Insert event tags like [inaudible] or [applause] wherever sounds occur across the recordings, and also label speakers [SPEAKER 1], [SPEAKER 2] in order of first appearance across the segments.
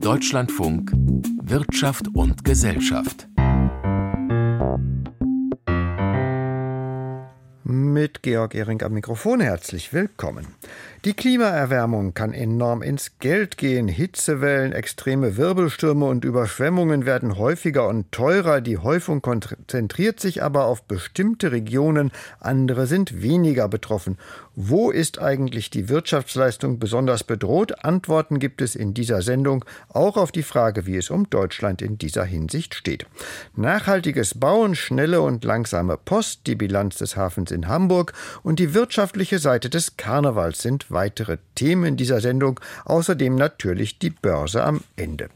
[SPEAKER 1] Deutschlandfunk Wirtschaft und Gesellschaft.
[SPEAKER 2] Mit Georg Ehring am Mikrofon herzlich willkommen. Die Klimaerwärmung kann enorm ins Geld gehen. Hitzewellen, extreme Wirbelstürme und Überschwemmungen werden häufiger und teurer. Die Häufung konzentriert sich aber auf bestimmte Regionen, andere sind weniger betroffen. Wo ist eigentlich die Wirtschaftsleistung besonders bedroht? Antworten gibt es in dieser Sendung auch auf die Frage, wie es um Deutschland in dieser Hinsicht steht. Nachhaltiges Bauen, schnelle und langsame Post, die Bilanz des Hafens in Hamburg und die wirtschaftliche Seite des Karnevals sind weitere Themen dieser Sendung, außerdem natürlich die Börse am Ende.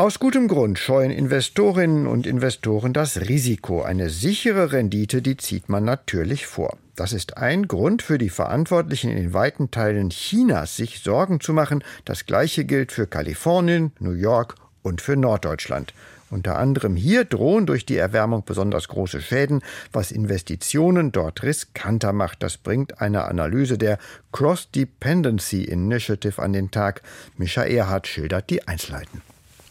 [SPEAKER 2] Aus gutem Grund scheuen Investorinnen und Investoren das Risiko. Eine sichere Rendite, die zieht man natürlich vor. Das ist ein Grund für die Verantwortlichen in weiten Teilen Chinas, sich Sorgen zu machen. Das gleiche gilt für Kalifornien, New York und für Norddeutschland. Unter anderem hier drohen durch die Erwärmung besonders große Schäden, was Investitionen dort riskanter macht. Das bringt eine Analyse der Cross-Dependency Initiative an den Tag. Mischa Erhardt schildert die Einzelheiten.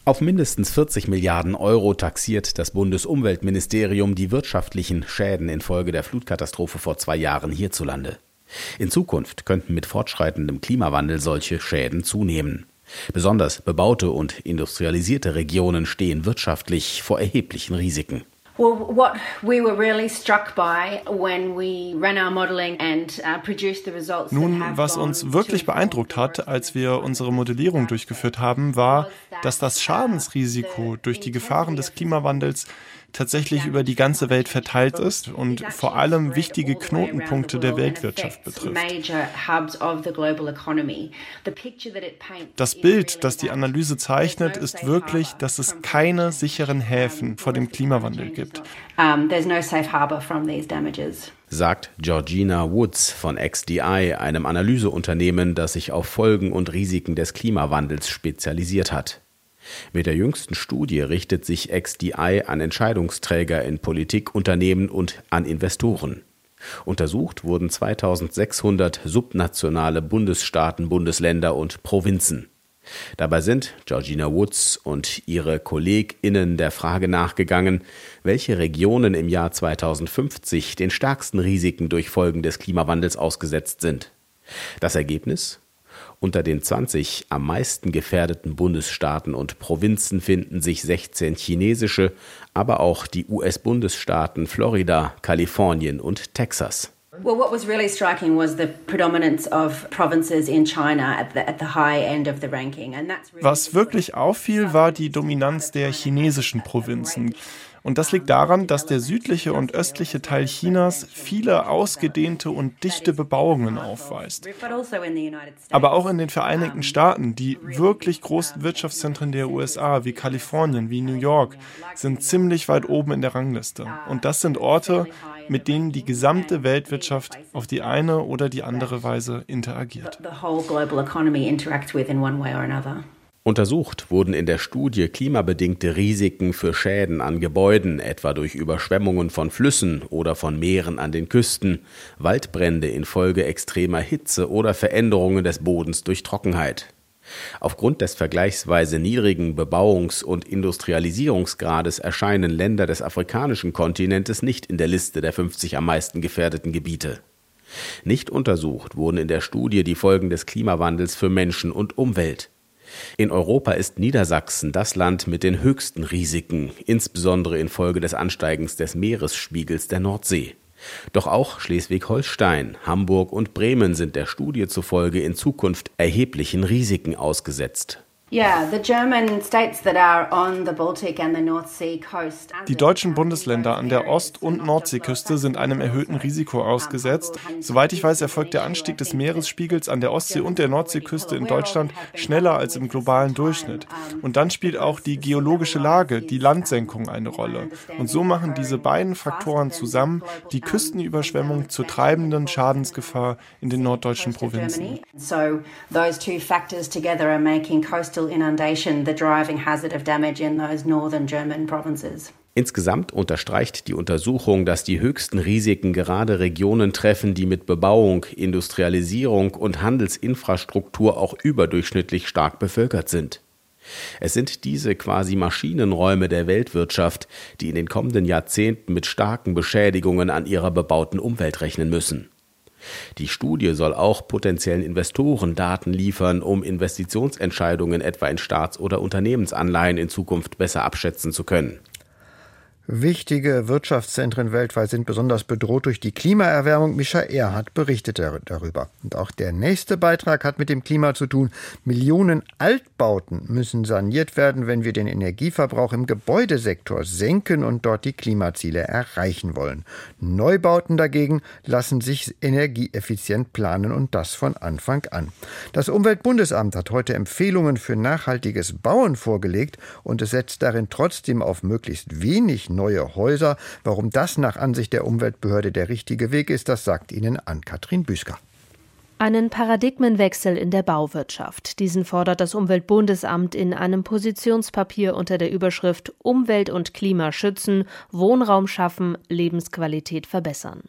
[SPEAKER 3] Auf mindestens 40 Milliarden Euro taxiert das Bundesumweltministerium die wirtschaftlichen Schäden infolge der Flutkatastrophe vor zwei Jahren hierzulande. In Zukunft könnten mit fortschreitendem Klimawandel solche Schäden zunehmen. Besonders bebaute und industrialisierte Regionen stehen wirtschaftlich vor erheblichen Risiken.
[SPEAKER 4] Uh,
[SPEAKER 5] Nun, was uns wirklich beeindruckt hat, als wir unsere Modellierung durchgeführt haben, war, dass das Schadensrisiko durch die Gefahren des Klimawandels tatsächlich über die ganze Welt verteilt ist und vor allem wichtige Knotenpunkte der Weltwirtschaft betrifft. Das Bild, das die Analyse zeichnet, ist wirklich, dass es keine sicheren Häfen vor dem Klimawandel gibt.
[SPEAKER 3] Sagt Georgina Woods von XDI, einem Analyseunternehmen, das sich auf Folgen und Risiken des Klimawandels spezialisiert hat. Mit der jüngsten Studie richtet sich XDI an Entscheidungsträger in Politik, Unternehmen und an Investoren. Untersucht wurden 2600 subnationale Bundesstaaten, Bundesländer und Provinzen. Dabei sind Georgina Woods und ihre KollegInnen der Frage nachgegangen, welche Regionen im Jahr 2050 den stärksten Risiken durch Folgen des Klimawandels ausgesetzt sind. Das Ergebnis? Unter den 20 am meisten gefährdeten Bundesstaaten und Provinzen finden sich 16 chinesische, aber auch die US-Bundesstaaten Florida, Kalifornien und Texas.
[SPEAKER 4] Well, what was really striking was the predominance of provinces in China at the, at the high end of the ranking.
[SPEAKER 5] And that's really Was wirklich auffiel, war die Dominanz der chinesischen Provinzen. Und das liegt daran, dass der südliche und östliche Teil Chinas viele ausgedehnte und dichte Bebauungen aufweist. Aber auch in den Vereinigten Staaten, die wirklich großen Wirtschaftszentren der USA wie Kalifornien, wie New York, sind ziemlich weit oben in der Rangliste. Und das sind Orte, mit denen die gesamte Weltwirtschaft auf die eine oder die andere Weise interagiert.
[SPEAKER 3] Untersucht wurden in der Studie klimabedingte Risiken für Schäden an Gebäuden, etwa durch Überschwemmungen von Flüssen oder von Meeren an den Küsten, Waldbrände infolge extremer Hitze oder Veränderungen des Bodens durch Trockenheit. Aufgrund des vergleichsweise niedrigen Bebauungs- und Industrialisierungsgrades erscheinen Länder des afrikanischen Kontinentes nicht in der Liste der 50 am meisten gefährdeten Gebiete. Nicht untersucht wurden in der Studie die Folgen des Klimawandels für Menschen und Umwelt. In Europa ist Niedersachsen das Land mit den höchsten Risiken, insbesondere infolge des Ansteigens des Meeresspiegels der Nordsee. Doch auch Schleswig-Holstein, Hamburg und Bremen sind der Studie zufolge in Zukunft erheblichen Risiken ausgesetzt.
[SPEAKER 5] Die deutschen Bundesländer an der Ost- und Nordseeküste sind einem erhöhten Risiko ausgesetzt. Soweit ich weiß, erfolgt der Anstieg des Meeresspiegels an der Ostsee- und der Nordseeküste in Deutschland schneller als im globalen Durchschnitt. Und dann spielt auch die geologische Lage, die Landsenkung eine Rolle. Und so machen diese beiden Faktoren zusammen die Küstenüberschwemmung zur treibenden Schadensgefahr in den norddeutschen Provinzen. So those two factors together are making coastal
[SPEAKER 3] coastal inundation the driving hazard of damage in those northern German provinces. Insgesamt unterstreicht die Untersuchung, dass die höchsten Risiken gerade Regionen treffen, die mit Bebauung, Industrialisierung und Handelsinfrastruktur auch überdurchschnittlich stark bevölkert sind. Es sind diese quasi Maschinenräume der Weltwirtschaft, die in den kommenden Jahrzehnten mit starken Beschädigungen an ihrer bebauten Umwelt rechnen müssen. Die Studie soll auch potenziellen Investoren Daten liefern, um Investitionsentscheidungen etwa in Staats- oder Unternehmensanleihen in Zukunft besser abschätzen zu können.
[SPEAKER 2] Wichtige Wirtschaftszentren weltweit sind besonders bedroht durch die Klimaerwärmung. Mischa Erhardt berichtet darüber. Und auch der nächste Beitrag hat mit dem Klima zu tun. Millionen Altbauten müssen saniert werden, wenn wir den Energieverbrauch im Gebäudesektor senken und dort die Klimaziele erreichen wollen. Neubauten dagegen lassen sich energieeffizient planen und das von Anfang an. Das Umweltbundesamt hat heute Empfehlungen für nachhaltiges Bauen vorgelegt und es setzt darin trotzdem auf möglichst wenig neue Häuser. Warum das nach Ansicht der Umweltbehörde der richtige Weg ist, das sagt Ihnen Ann-Kathrin Büsker.
[SPEAKER 6] Einen Paradigmenwechsel in der Bauwirtschaft. Diesen fordert das Umweltbundesamt in einem Positionspapier unter der Überschrift Umwelt und Klima schützen, Wohnraum schaffen, Lebensqualität verbessern.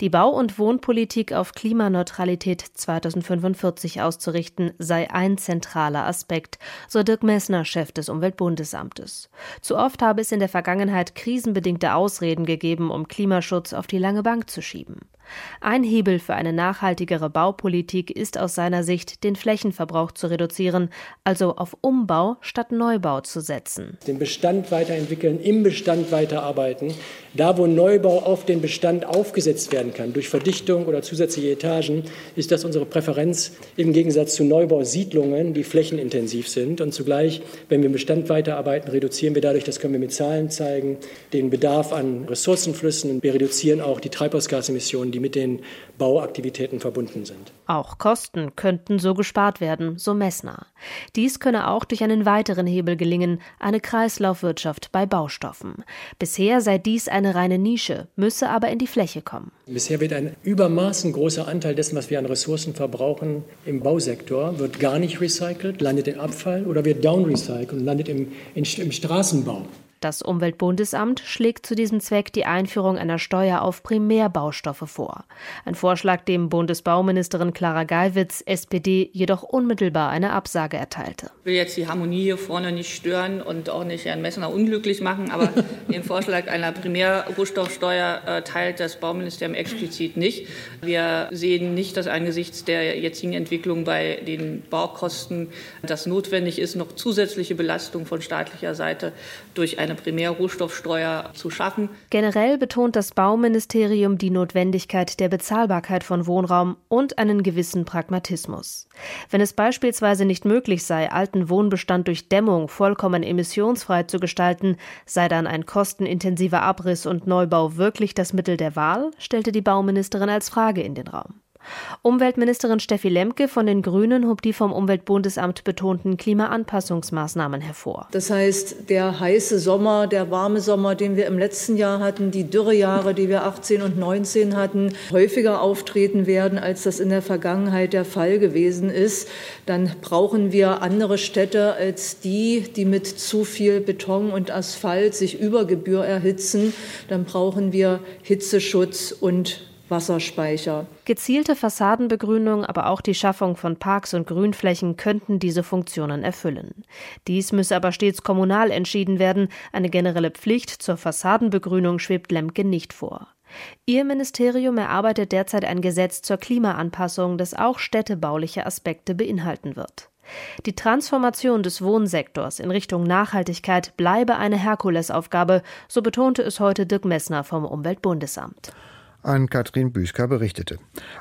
[SPEAKER 6] Die Bau- und Wohnpolitik auf Klimaneutralität 2045 auszurichten, sei ein zentraler Aspekt, so Dirk Messner, Chef des Umweltbundesamtes. Zu oft habe es in der Vergangenheit krisenbedingte Ausreden gegeben, um Klimaschutz auf die lange Bank zu schieben. Ein Hebel für eine nachhaltigere Baupolitik ist aus seiner Sicht, den Flächenverbrauch zu reduzieren, also auf Umbau statt Neubau zu setzen.
[SPEAKER 7] Den Bestand weiterentwickeln, im Bestand weiterarbeiten. Da, wo Neubau auf den Bestand aufgesetzt werden kann, durch Verdichtung oder zusätzliche Etagen, ist das unsere Präferenz im Gegensatz zu Neubausiedlungen, die flächenintensiv sind. Und zugleich, wenn wir im Bestand weiterarbeiten, reduzieren wir dadurch, das können wir mit Zahlen zeigen, den Bedarf an Ressourcenflüssen. Wir reduzieren auch die Treibhausgasemissionen, die mit den Bauaktivitäten verbunden sind.
[SPEAKER 6] Auch Kosten könnten so gespart werden, so Messner. Dies könne auch durch einen weiteren Hebel gelingen, eine Kreislaufwirtschaft bei Baustoffen. Bisher sei dies eine reine Nische, müsse aber in die Fläche kommen.
[SPEAKER 7] Bisher wird ein übermaßen großer Anteil dessen, was wir an Ressourcen verbrauchen im Bausektor, wird gar nicht recycelt, landet im Abfall oder wird downrecycelt und landet im, in, im Straßenbau.
[SPEAKER 6] Das Umweltbundesamt schlägt zu diesem Zweck die Einführung einer Steuer auf Primärbaustoffe vor. Ein Vorschlag, dem Bundesbauministerin Clara Geiwitz, SPD, jedoch unmittelbar eine Absage erteilte.
[SPEAKER 8] Ich will jetzt die Harmonie hier vorne nicht stören und auch nicht Herrn Messner unglücklich machen, aber [laughs] den Vorschlag einer Primärrohstoffsteuer äh, teilt das Bauministerium explizit nicht. Wir sehen nicht, dass angesichts der jetzigen Entwicklung bei den Baukosten das notwendig ist, noch zusätzliche Belastung von staatlicher Seite durch eine eine Primärrohstoffsteuer zu schaffen.
[SPEAKER 6] Generell betont das Bauministerium die Notwendigkeit der Bezahlbarkeit von Wohnraum und einen gewissen Pragmatismus. Wenn es beispielsweise nicht möglich sei, alten Wohnbestand durch Dämmung vollkommen emissionsfrei zu gestalten, sei dann ein kostenintensiver Abriss und Neubau wirklich das Mittel der Wahl, stellte die Bauministerin als Frage in den Raum. Umweltministerin Steffi Lemke von den Grünen hob die vom Umweltbundesamt betonten Klimaanpassungsmaßnahmen hervor.
[SPEAKER 9] Das heißt, der heiße Sommer, der warme Sommer, den wir im letzten Jahr hatten, die Dürrejahre, die wir 18 und 19 hatten, häufiger auftreten werden, als das in der Vergangenheit der Fall gewesen ist, dann brauchen wir andere Städte als die, die mit zu viel Beton und Asphalt sich über Gebühr erhitzen. Dann brauchen wir Hitzeschutz und Wasserspeicher.
[SPEAKER 6] Gezielte Fassadenbegrünung, aber auch die Schaffung von Parks und Grünflächen könnten diese Funktionen erfüllen. Dies müsse aber stets kommunal entschieden werden. Eine generelle Pflicht zur Fassadenbegrünung schwebt Lemke nicht vor. Ihr Ministerium erarbeitet derzeit ein Gesetz zur Klimaanpassung, das auch städtebauliche Aspekte beinhalten wird. Die Transformation des Wohnsektors in Richtung Nachhaltigkeit bleibe eine Herkulesaufgabe, so betonte es heute Dirk Messner vom Umweltbundesamt
[SPEAKER 2] an Katrin Büsker berichtete.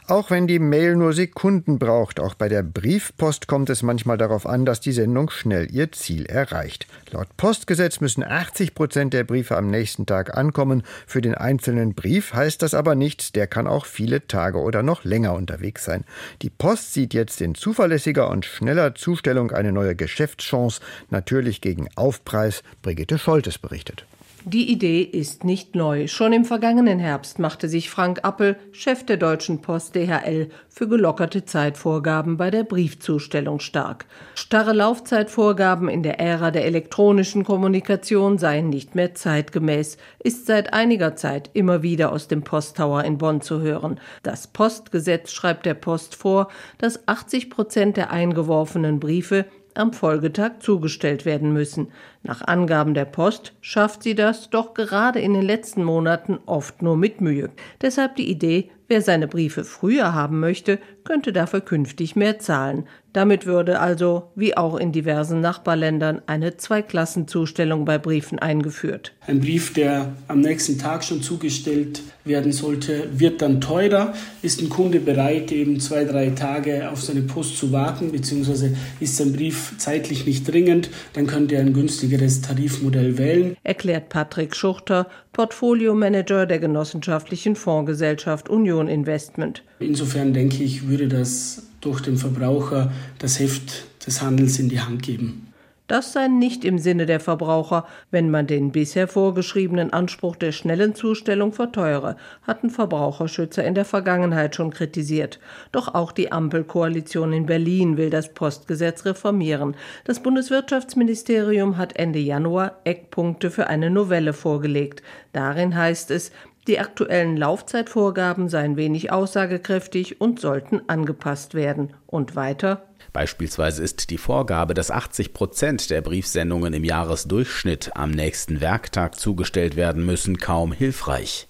[SPEAKER 2] Auch wenn die Mail nur Sekunden braucht, auch bei der Briefpost kommt es manchmal darauf an, dass die Sendung schnell ihr Ziel erreicht. Laut Postgesetz müssen 80 Prozent der Briefe am nächsten Tag ankommen. Für den einzelnen Brief heißt das aber nichts, der kann auch viele Tage oder noch länger unterwegs sein. Die Post sieht jetzt in zuverlässiger und schneller Zustellung eine neue Geschäftschance, natürlich gegen Aufpreis. Brigitte Scholtes berichtet.
[SPEAKER 10] Die Idee ist nicht neu. Schon im vergangenen Herbst machte sich Frank Appel, Chef der Deutschen Post DHL, für gelockerte Zeitvorgaben bei der Briefzustellung stark. Starre Laufzeitvorgaben in der Ära der elektronischen Kommunikation seien nicht mehr zeitgemäß, ist seit einiger Zeit immer wieder aus dem Posttower in Bonn zu hören. Das Postgesetz schreibt der Post vor, dass 80 Prozent der eingeworfenen Briefe am Folgetag zugestellt werden müssen. Nach Angaben der Post schafft sie das doch gerade in den letzten Monaten oft nur mit Mühe. Deshalb die Idee, wer seine Briefe früher haben möchte, könnte dafür künftig mehr zahlen. Damit würde also, wie auch in diversen Nachbarländern, eine Zweiklassenzustellung bei Briefen eingeführt.
[SPEAKER 11] Ein Brief, der am nächsten Tag schon zugestellt werden sollte, wird dann teurer. Ist ein Kunde bereit, eben zwei, drei Tage auf seine Post zu warten, beziehungsweise ist sein Brief zeitlich nicht dringend, dann könnte er ein günstigeres Tarifmodell wählen.
[SPEAKER 10] Erklärt Patrick Schuchter, Portfoliomanager der genossenschaftlichen Fondsgesellschaft Union Investment.
[SPEAKER 11] Insofern denke ich, würde das durch den Verbraucher das Heft des Handels in die Hand geben.
[SPEAKER 10] Das sei nicht im Sinne der Verbraucher, wenn man den bisher vorgeschriebenen Anspruch der schnellen Zustellung verteuere, hatten Verbraucherschützer in der Vergangenheit schon kritisiert. Doch auch die Ampelkoalition in Berlin will das Postgesetz reformieren. Das Bundeswirtschaftsministerium hat Ende Januar Eckpunkte für eine Novelle vorgelegt. Darin heißt es, die aktuellen Laufzeitvorgaben seien wenig aussagekräftig und sollten angepasst werden. Und weiter
[SPEAKER 3] Beispielsweise ist die Vorgabe, dass 80 Prozent der Briefsendungen im Jahresdurchschnitt am nächsten Werktag zugestellt werden müssen, kaum hilfreich.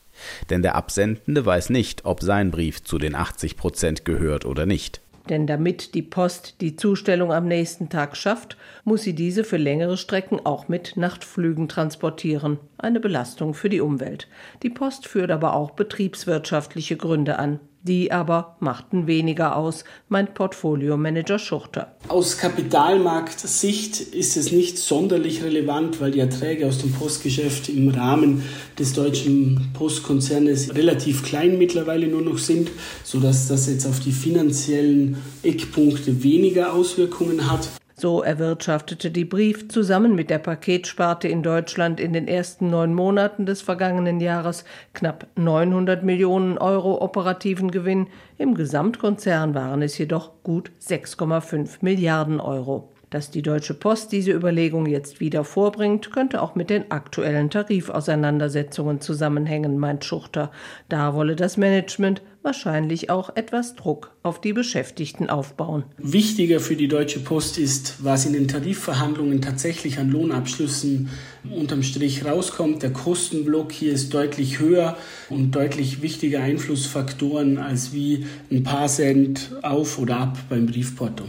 [SPEAKER 3] Denn der Absendende weiß nicht, ob sein Brief zu den 80 Prozent gehört oder nicht.
[SPEAKER 10] Denn damit die Post die Zustellung am nächsten Tag schafft, muss sie diese für längere Strecken auch mit Nachtflügen transportieren. Eine Belastung für die Umwelt. Die Post führt aber auch betriebswirtschaftliche Gründe an. Die aber machten weniger aus, meint Portfoliomanager Schuchter.
[SPEAKER 11] Aus Kapitalmarktsicht ist es nicht sonderlich relevant, weil die Erträge aus dem Postgeschäft im Rahmen des deutschen Postkonzernes relativ klein mittlerweile nur noch sind, sodass das jetzt auf die finanziellen Eckpunkte weniger Auswirkungen hat.
[SPEAKER 10] So erwirtschaftete die Brief zusammen mit der Paketsparte in Deutschland in den ersten neun Monaten des vergangenen Jahres knapp 900 Millionen Euro operativen Gewinn. Im Gesamtkonzern waren es jedoch gut 6,5 Milliarden Euro. Dass die Deutsche Post diese Überlegung jetzt wieder vorbringt, könnte auch mit den aktuellen Tarifauseinandersetzungen zusammenhängen, meint Schuchter. Da wolle das Management wahrscheinlich auch etwas Druck auf die Beschäftigten aufbauen.
[SPEAKER 11] Wichtiger für die Deutsche Post ist, was in den Tarifverhandlungen tatsächlich an Lohnabschlüssen unterm Strich rauskommt. Der Kostenblock hier ist deutlich höher und deutlich wichtiger Einflussfaktoren als wie ein paar Cent auf oder ab beim Briefporto.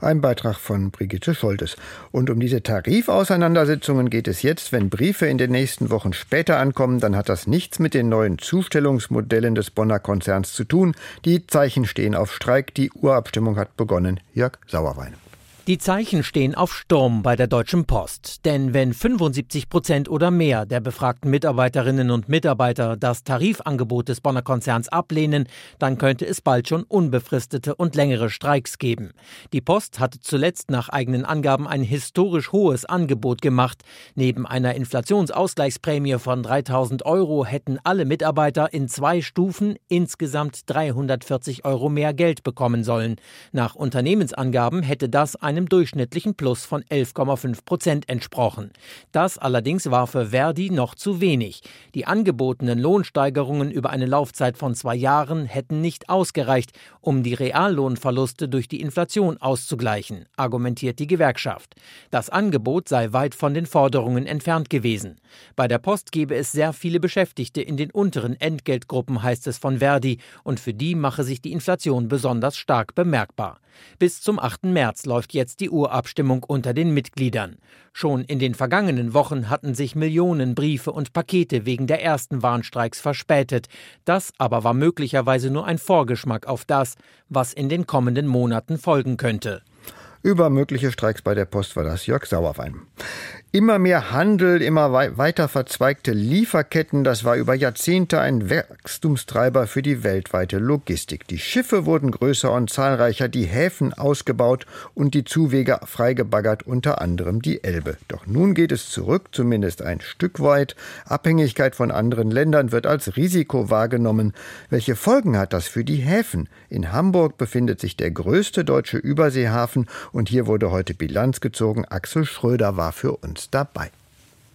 [SPEAKER 2] Ein Beitrag von Brigitte Scholtes. Und um diese Tarifauseinandersetzungen geht es jetzt. Wenn Briefe in den nächsten Wochen später ankommen, dann hat das nichts mit den neuen Zustellungsmodellen des Bonner Konzerns zu tun. Die Zeichen stehen auf Streik. Die Urabstimmung hat begonnen. Jörg Sauerwein.
[SPEAKER 12] Die Zeichen stehen auf Sturm bei der Deutschen Post. Denn wenn 75 Prozent oder mehr der befragten Mitarbeiterinnen und Mitarbeiter das Tarifangebot des Bonner Konzerns ablehnen, dann könnte es bald schon unbefristete und längere Streiks geben. Die Post hatte zuletzt nach eigenen Angaben ein historisch hohes Angebot gemacht. Neben einer Inflationsausgleichsprämie von 3000 Euro hätten alle Mitarbeiter in zwei Stufen insgesamt 340 Euro mehr Geld bekommen sollen. Nach Unternehmensangaben hätte das eine einem durchschnittlichen Plus von 11,5 Prozent entsprochen. Das allerdings war für Verdi noch zu wenig. Die angebotenen Lohnsteigerungen über eine Laufzeit von zwei Jahren hätten nicht ausgereicht, um die Reallohnverluste durch die Inflation auszugleichen, argumentiert die Gewerkschaft. Das Angebot sei weit von den Forderungen entfernt gewesen. Bei der Post gebe es sehr viele Beschäftigte in den unteren Entgeltgruppen, heißt es von Verdi, und für die mache sich die Inflation besonders stark bemerkbar. Bis zum 8. März läuft jetzt die Urabstimmung unter den Mitgliedern. Schon in den vergangenen Wochen hatten sich Millionen Briefe und Pakete wegen der ersten Warnstreiks verspätet. Das aber war möglicherweise nur ein Vorgeschmack auf das, was in den kommenden Monaten folgen könnte.
[SPEAKER 2] Über mögliche Streiks bei der Post war das Jörg Sauerwein. Immer mehr Handel, immer weiter verzweigte Lieferketten, das war über Jahrzehnte ein Wachstumstreiber für die weltweite Logistik. Die Schiffe wurden größer und zahlreicher, die Häfen ausgebaut und die Zuwege freigebaggert, unter anderem die Elbe. Doch nun geht es zurück, zumindest ein Stück weit. Abhängigkeit von anderen Ländern wird als Risiko wahrgenommen. Welche Folgen hat das für die Häfen? In Hamburg befindet sich der größte deutsche Überseehafen und hier wurde heute Bilanz gezogen. Axel Schröder war für uns dabei.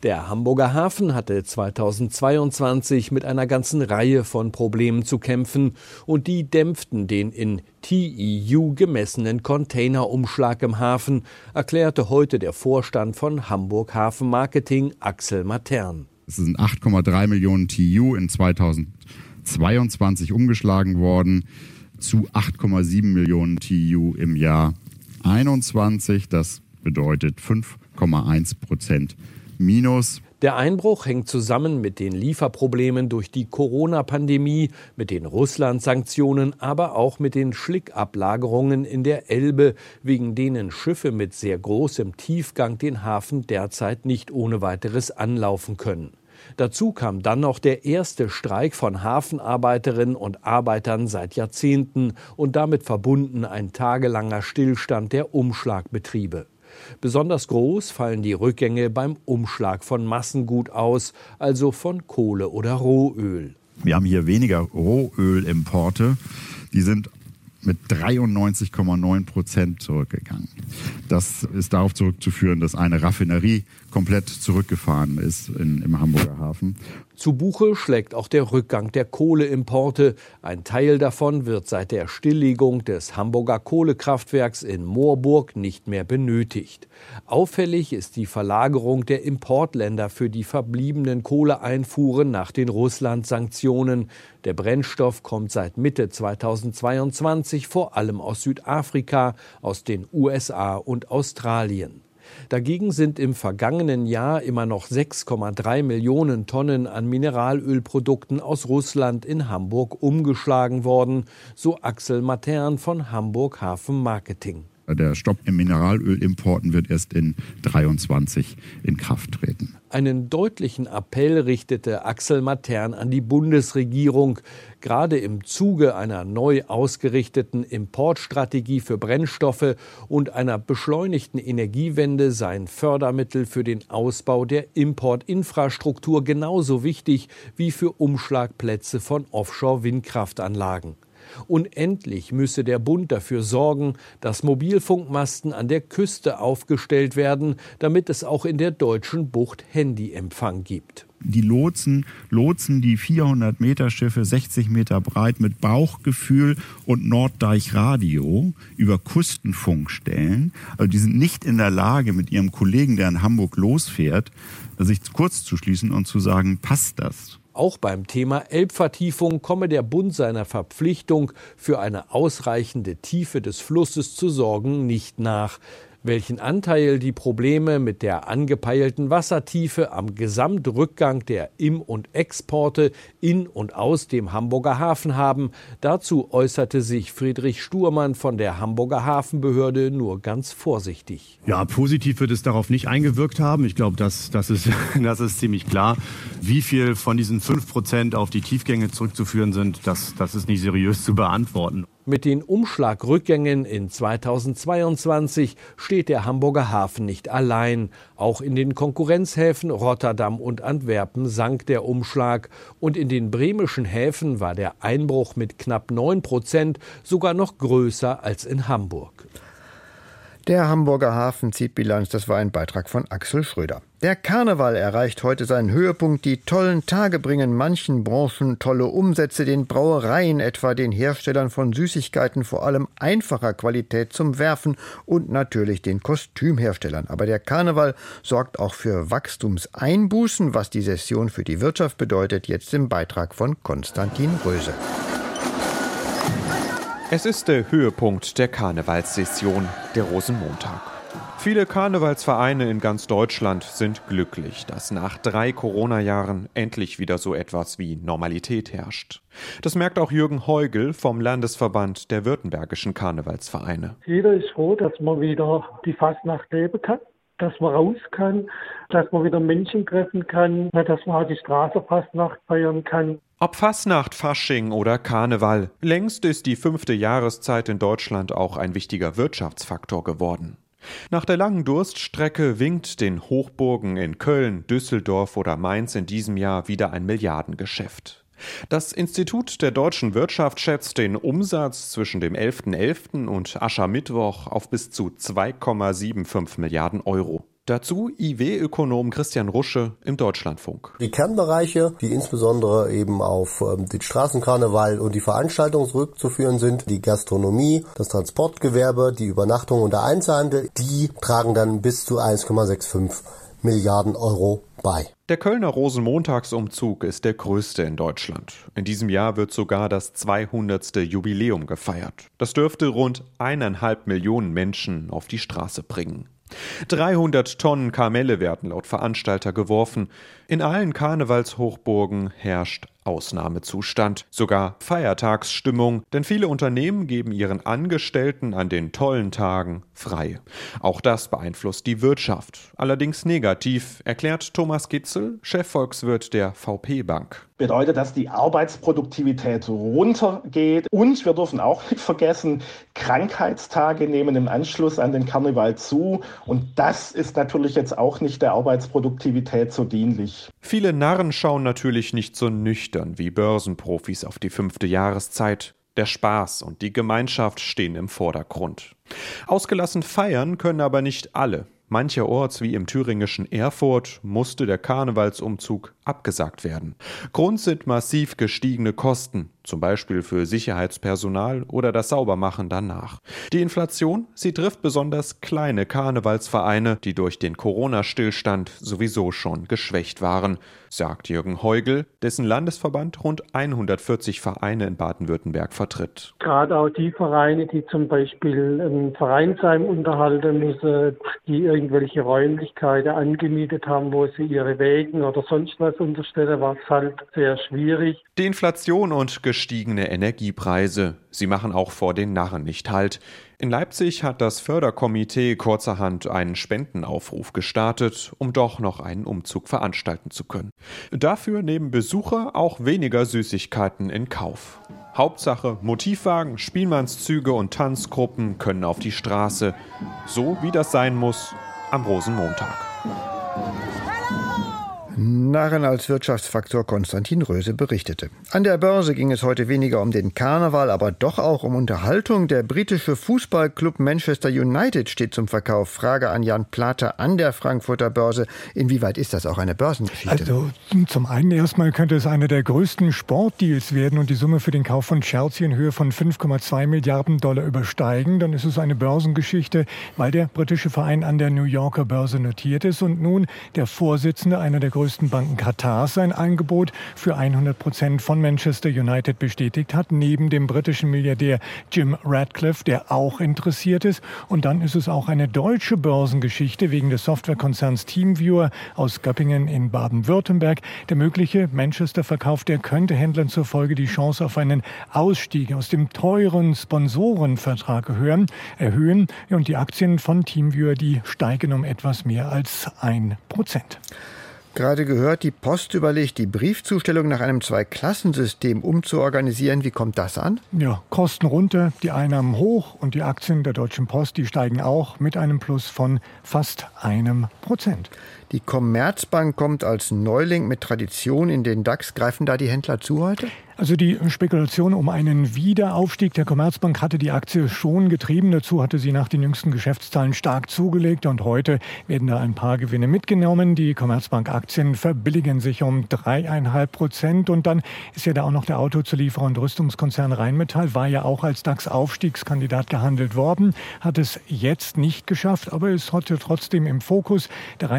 [SPEAKER 13] Der Hamburger Hafen hatte 2022 mit einer ganzen Reihe von Problemen zu kämpfen und die dämpften den in TEU gemessenen Containerumschlag im Hafen, erklärte heute der Vorstand von Hamburg Hafen Marketing Axel Matern.
[SPEAKER 14] Es sind 8,3 Millionen TEU in 2022 umgeschlagen worden zu 8,7 Millionen TEU im Jahr 21. Das bedeutet 5 8,1 Prozent minus.
[SPEAKER 13] Der Einbruch hängt zusammen mit den Lieferproblemen durch die Corona-Pandemie, mit den Russland-Sanktionen, aber auch mit den Schlickablagerungen in der Elbe, wegen denen Schiffe mit sehr großem Tiefgang den Hafen derzeit nicht ohne weiteres anlaufen können. Dazu kam dann noch der erste Streik von Hafenarbeiterinnen und Arbeitern seit Jahrzehnten und damit verbunden ein tagelanger Stillstand der Umschlagbetriebe. Besonders groß fallen die Rückgänge beim Umschlag von Massengut aus, also von Kohle oder Rohöl.
[SPEAKER 14] Wir haben hier weniger Rohölimporte. Die sind mit 93,9 Prozent zurückgegangen. Das ist darauf zurückzuführen, dass eine Raffinerie komplett zurückgefahren ist in, im Hamburger Hafen.
[SPEAKER 13] Zu Buche schlägt auch der Rückgang der Kohleimporte. Ein Teil davon wird seit der Stilllegung des Hamburger Kohlekraftwerks in Moorburg nicht mehr benötigt. Auffällig ist die Verlagerung der Importländer für die verbliebenen Kohleeinfuhren nach den Russland-Sanktionen. Der Brennstoff kommt seit Mitte 2022 vor allem aus Südafrika, aus den USA und Australien. Dagegen sind im vergangenen Jahr immer noch 6,3 Millionen Tonnen an Mineralölprodukten aus Russland in Hamburg umgeschlagen worden, so Axel Matern von Hamburg Hafen Marketing.
[SPEAKER 14] Der Stopp im Mineralölimporten wird erst in 23 in Kraft treten.
[SPEAKER 13] Einen deutlichen Appell richtete Axel Matern an die Bundesregierung. Gerade im Zuge einer neu ausgerichteten Importstrategie für Brennstoffe und einer beschleunigten Energiewende seien Fördermittel für den Ausbau der Importinfrastruktur genauso wichtig wie für Umschlagplätze von Offshore-Windkraftanlagen. Unendlich müsse der Bund dafür sorgen, dass Mobilfunkmasten an der Küste aufgestellt werden, damit es auch in der deutschen Bucht Handyempfang gibt.
[SPEAKER 14] Die Lotsen lotsen die 400 Meter Schiffe 60 Meter breit mit Bauchgefühl und Norddeichradio über Küstenfunkstellen. Also die sind nicht in der Lage, mit ihrem Kollegen, der in Hamburg losfährt, sich kurz zu schließen und zu sagen, passt das?
[SPEAKER 13] Auch beim Thema Elbvertiefung komme der Bund seiner Verpflichtung, für eine ausreichende Tiefe des Flusses zu sorgen, nicht nach welchen Anteil die Probleme mit der angepeilten Wassertiefe am Gesamtrückgang der Im- und Exporte in und aus dem Hamburger Hafen haben. Dazu äußerte sich Friedrich Sturmann von der Hamburger Hafenbehörde nur ganz vorsichtig.
[SPEAKER 15] Ja, positiv wird es darauf nicht eingewirkt haben. Ich glaube, das, das, ist, [laughs] das ist ziemlich klar. Wie viel von diesen 5 Prozent auf die Tiefgänge zurückzuführen sind, das, das ist nicht seriös zu beantworten.
[SPEAKER 13] Mit den Umschlagrückgängen in 2022 steht der Hamburger Hafen nicht allein. Auch in den Konkurrenzhäfen Rotterdam und Antwerpen sank der Umschlag und in den bremischen Häfen war der Einbruch mit knapp 9 Prozent sogar noch größer als in Hamburg.
[SPEAKER 2] Der Hamburger Hafen zieht Bilanz, das war ein Beitrag von Axel Schröder. Der Karneval erreicht heute seinen Höhepunkt. Die tollen Tage bringen manchen Branchen tolle Umsätze, den Brauereien etwa, den Herstellern von Süßigkeiten vor allem einfacher Qualität zum Werfen und natürlich den Kostümherstellern. Aber der Karneval sorgt auch für Wachstumseinbußen, was die Session für die Wirtschaft bedeutet, jetzt im Beitrag von Konstantin Röse.
[SPEAKER 16] Es ist der Höhepunkt der Karnevalssession, der Rosenmontag. Viele Karnevalsvereine in ganz Deutschland sind glücklich, dass nach drei Corona-Jahren endlich wieder so etwas wie Normalität herrscht. Das merkt auch Jürgen Heugel vom Landesverband der württembergischen Karnevalsvereine.
[SPEAKER 17] Jeder ist froh, dass man wieder die Fastnacht leben kann, dass man raus kann, dass man wieder Menschen treffen kann, dass man halt die Straßenfastnacht feiern kann.
[SPEAKER 16] Ob Fastnacht, Fasching oder Karneval, längst ist die fünfte Jahreszeit in Deutschland auch ein wichtiger Wirtschaftsfaktor geworden. Nach der langen Durststrecke winkt den Hochburgen in Köln, Düsseldorf oder Mainz in diesem Jahr wieder ein Milliardengeschäft. Das Institut der deutschen Wirtschaft schätzt den Umsatz zwischen dem 11.11. .11. und Aschermittwoch auf bis zu 2,75 Milliarden Euro. Dazu IW-Ökonom Christian Rusche im Deutschlandfunk.
[SPEAKER 18] Die Kernbereiche, die insbesondere eben auf ähm, den Straßenkarneval und die Veranstaltungen zurückzuführen sind, die Gastronomie, das Transportgewerbe, die Übernachtung und der Einzelhandel, die tragen dann bis zu 1,65 Milliarden Euro bei.
[SPEAKER 16] Der Kölner Rosenmontagsumzug ist der größte in Deutschland. In diesem Jahr wird sogar das 200. Jubiläum gefeiert. Das dürfte rund eineinhalb Millionen Menschen auf die Straße bringen. 300 Tonnen Kamelle werden laut Veranstalter geworfen. In allen Karnevalshochburgen herrscht Ausnahmezustand, sogar Feiertagsstimmung, denn viele Unternehmen geben ihren Angestellten an den tollen Tagen frei. Auch das beeinflusst die Wirtschaft, allerdings negativ, erklärt Thomas Gitzel, Chefvolkswirt der VP Bank.
[SPEAKER 19] Bedeutet, dass die Arbeitsproduktivität runtergeht und wir dürfen auch nicht vergessen, Krankheitstage nehmen im Anschluss an den Karneval zu und das ist natürlich jetzt auch nicht der Arbeitsproduktivität so dienlich.
[SPEAKER 16] Viele Narren schauen natürlich nicht so nüchtern wie Börsenprofis auf die fünfte Jahreszeit. Der Spaß und die Gemeinschaft stehen im Vordergrund. Ausgelassen feiern können aber nicht alle. Mancherorts wie im thüringischen Erfurt musste der Karnevalsumzug abgesagt werden. Grund sind massiv gestiegene Kosten, zum Beispiel für Sicherheitspersonal oder das Saubermachen danach. Die Inflation, sie trifft besonders kleine Karnevalsvereine, die durch den Corona-Stillstand sowieso schon geschwächt waren, sagt Jürgen Heugel, dessen Landesverband rund 140 Vereine in Baden-Württemberg vertritt.
[SPEAKER 17] Gerade auch die Vereine, die zum Beispiel ein Vereinsheim unterhalten müssen, die irgendwelche Räumlichkeiten angemietet haben, wo sie ihre Wägen oder sonst was unterstellen, war es halt sehr schwierig.
[SPEAKER 16] Die Inflation und gestiegene Energiepreise, sie machen auch vor den Narren nicht Halt. In Leipzig hat das Förderkomitee kurzerhand einen Spendenaufruf gestartet, um doch noch einen Umzug veranstalten zu können. Dafür nehmen Besucher auch weniger Süßigkeiten in Kauf. Hauptsache Motivwagen, Spielmannszüge und Tanzgruppen können auf die Straße, so wie das sein muss am Rosenmontag.
[SPEAKER 2] Narren als Wirtschaftsfaktor Konstantin Röse berichtete. An der Börse ging es heute weniger um den Karneval, aber doch auch um Unterhaltung. Der britische Fußballclub Manchester United steht zum Verkauf. Frage an Jan Plater an der Frankfurter Börse. Inwieweit ist das auch eine Börsengeschichte?
[SPEAKER 20] Also zum einen erstmal könnte es einer der größten Sportdeals werden und die Summe für den Kauf von Chelsea in Höhe von 5,2 Milliarden Dollar übersteigen. Dann ist es eine Börsengeschichte, weil der britische Verein an der New Yorker Börse notiert ist und nun der Vorsitzende einer der größten größten Banken Katars sein Angebot für 100 Prozent von Manchester United bestätigt hat, neben dem britischen Milliardär Jim Radcliffe, der auch interessiert ist. Und dann ist es auch eine deutsche Börsengeschichte wegen des Softwarekonzerns Teamviewer aus Göppingen in Baden-Württemberg. Der mögliche Manchester-Verkauf, der könnte Händlern zur Folge die Chance auf einen Ausstieg aus dem teuren Sponsorenvertrag erhöhen. erhöhen. Und die Aktien von Teamviewer, die steigen um etwas mehr als ein Prozent.
[SPEAKER 2] Gerade gehört, die Post überlegt, die Briefzustellung nach einem Zweiklassensystem umzuorganisieren. Wie kommt das an?
[SPEAKER 20] Ja, Kosten runter, die Einnahmen hoch und die Aktien der Deutschen Post, die steigen auch mit einem Plus von fast einem Prozent.
[SPEAKER 2] Die Commerzbank kommt als Neuling mit Tradition in den DAX. Greifen da die Händler zu heute?
[SPEAKER 20] Also die Spekulation um einen Wiederaufstieg der Commerzbank hatte die Aktie schon getrieben. Dazu hatte sie nach den jüngsten Geschäftszahlen stark zugelegt und heute werden da ein paar Gewinne mitgenommen. Die Commerzbank-Aktien verbilligen sich um dreieinhalb Prozent und dann ist ja da auch noch der Autozulieferer und Rüstungskonzern Rheinmetall, war ja auch als DAX-Aufstiegskandidat gehandelt worden, hat es jetzt nicht geschafft, aber ist heute trotzdem im Fokus. Der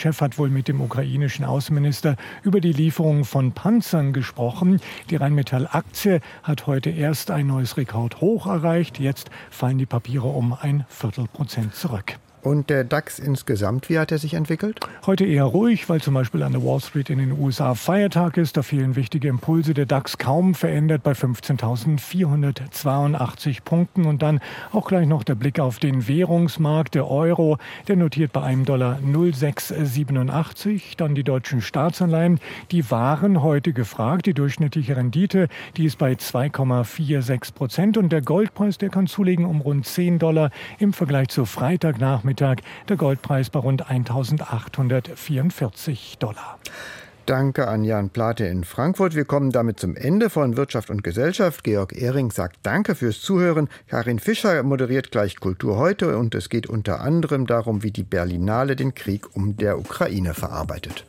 [SPEAKER 20] Rheinmetall-Chef hat wohl mit dem ukrainischen Außenminister über die Lieferung von Panzern gesprochen. Die Rheinmetall-Aktie hat heute erst ein neues Rekordhoch erreicht. Jetzt fallen die Papiere um ein Viertelprozent zurück.
[SPEAKER 2] Und der DAX insgesamt, wie hat er sich entwickelt?
[SPEAKER 20] Heute eher ruhig, weil zum Beispiel an der Wall Street in den USA Feiertag ist. Da fehlen wichtige Impulse. Der DAX kaum verändert bei 15.482 Punkten. Und dann auch gleich noch der Blick auf den Währungsmarkt. Der Euro, der notiert bei einem Dollar 0,687. Dann die deutschen Staatsanleihen, die waren heute gefragt. Die durchschnittliche Rendite, die ist bei 2,46 Prozent. Und der Goldpreis, der kann zulegen um rund 10 Dollar im Vergleich zu Freitagnachmittag Nachmittag der Goldpreis bei rund 1844 Dollar.
[SPEAKER 2] Danke an Jan Plate in Frankfurt. Wir kommen damit zum Ende von Wirtschaft und Gesellschaft. Georg Ehring sagt Danke fürs Zuhören. Karin Fischer moderiert gleich Kultur heute und es geht unter anderem darum, wie die Berlinale den Krieg um der Ukraine verarbeitet.